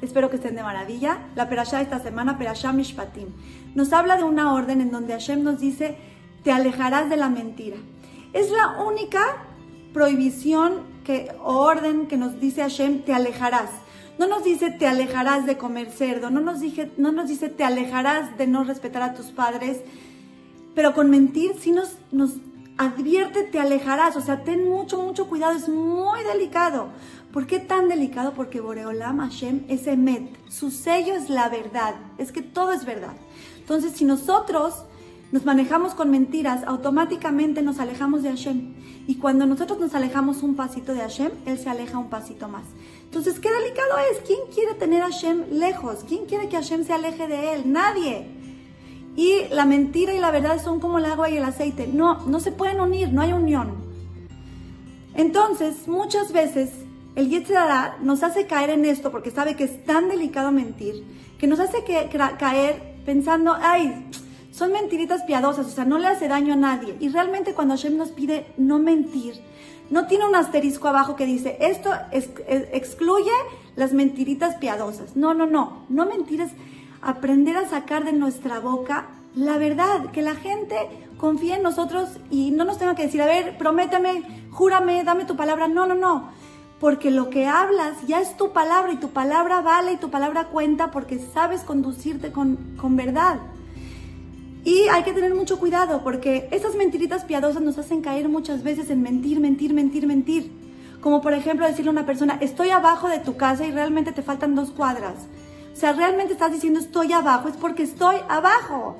Espero que estén de maravilla. La perashá de esta semana, perashá Mishpatim, nos habla de una orden en donde Hashem nos dice, te alejarás de la mentira. Es la única prohibición que, o orden que nos dice Hashem, te alejarás. No nos dice te alejarás de comer cerdo, no nos, dice, no nos dice te alejarás de no respetar a tus padres, pero con mentir sí nos, nos advierte te alejarás, o sea, ten mucho, mucho cuidado, es muy delicado. ¿Por qué tan delicado? Porque Boreolam Hashem es Emet, su sello es la verdad, es que todo es verdad. Entonces, si nosotros nos manejamos con mentiras, automáticamente nos alejamos de Hashem. Y cuando nosotros nos alejamos un pasito de Hashem, Él se aleja un pasito más. Entonces, qué delicado es. ¿Quién quiere tener a Hashem lejos? ¿Quién quiere que Hashem se aleje de Él? Nadie. Y la mentira y la verdad son como el agua y el aceite. No, no se pueden unir, no hay unión. Entonces, muchas veces el Yetzirah nos hace caer en esto porque sabe que es tan delicado mentir, que nos hace caer pensando, ay, son mentiritas piadosas, o sea, no le hace daño a nadie. Y realmente cuando Hashem nos pide no mentir, no tiene un asterisco abajo que dice, esto excluye las mentiritas piadosas. No, no, no, no mentir es aprender a sacar de nuestra boca la verdad, que la gente confíe en nosotros y no nos tenga que decir, a ver, prométeme, júrame, dame tu palabra. No, no, no. Porque lo que hablas ya es tu palabra y tu palabra vale y tu palabra cuenta porque sabes conducirte con, con verdad. Y hay que tener mucho cuidado porque esas mentiritas piadosas nos hacen caer muchas veces en mentir, mentir, mentir, mentir. Como por ejemplo decirle a una persona, estoy abajo de tu casa y realmente te faltan dos cuadras. O sea, realmente estás diciendo estoy abajo, es porque estoy abajo.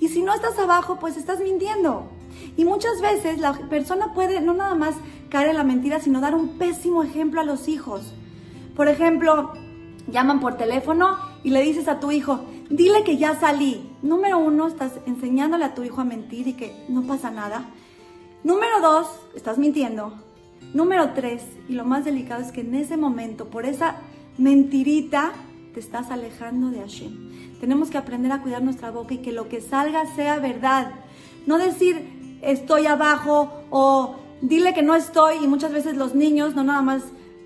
Y si no estás abajo, pues estás mintiendo. Y muchas veces la persona puede no nada más caer en la mentira, sino dar un pésimo ejemplo a los hijos. Por ejemplo, llaman por teléfono y le dices a tu hijo, dile que ya salí. Número uno, estás enseñándole a tu hijo a mentir y que no pasa nada. Número dos, estás mintiendo. Número tres, y lo más delicado es que en ese momento, por esa mentirita, te estás alejando de Hashem. Tenemos que aprender a cuidar nuestra boca y que lo que salga sea verdad. No decir estoy abajo o dile que no estoy y muchas veces los niños no nada más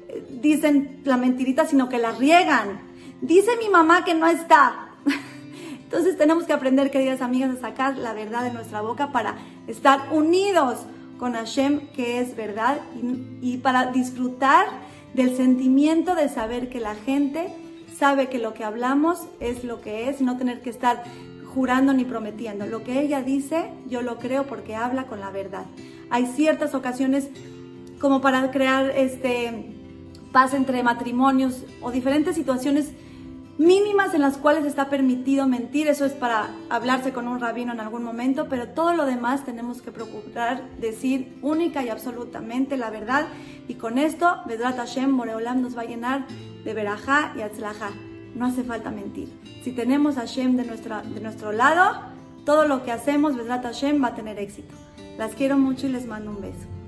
eh, dicen la mentirita, sino que la riegan. Dice mi mamá que no está. Entonces tenemos que aprender, queridas amigas, a sacar la verdad de nuestra boca para estar unidos con Hashem, que es verdad, y, y para disfrutar del sentimiento de saber que la gente sabe que lo que hablamos es lo que es y no tener que estar jurando ni prometiendo. Lo que ella dice, yo lo creo porque habla con la verdad. Hay ciertas ocasiones como para crear este paz entre matrimonios o diferentes situaciones mínimas en las cuales está permitido mentir, eso es para hablarse con un rabino en algún momento, pero todo lo demás tenemos que procurar decir única y absolutamente la verdad y con esto Vedrat Hashem Moreolam nos va a llenar de verajá y atzlajá. No hace falta mentir. Si tenemos a Hashem de, nuestra, de nuestro lado, todo lo que hacemos, Vedrat Hashem, va a tener éxito. Las quiero mucho y les mando un beso.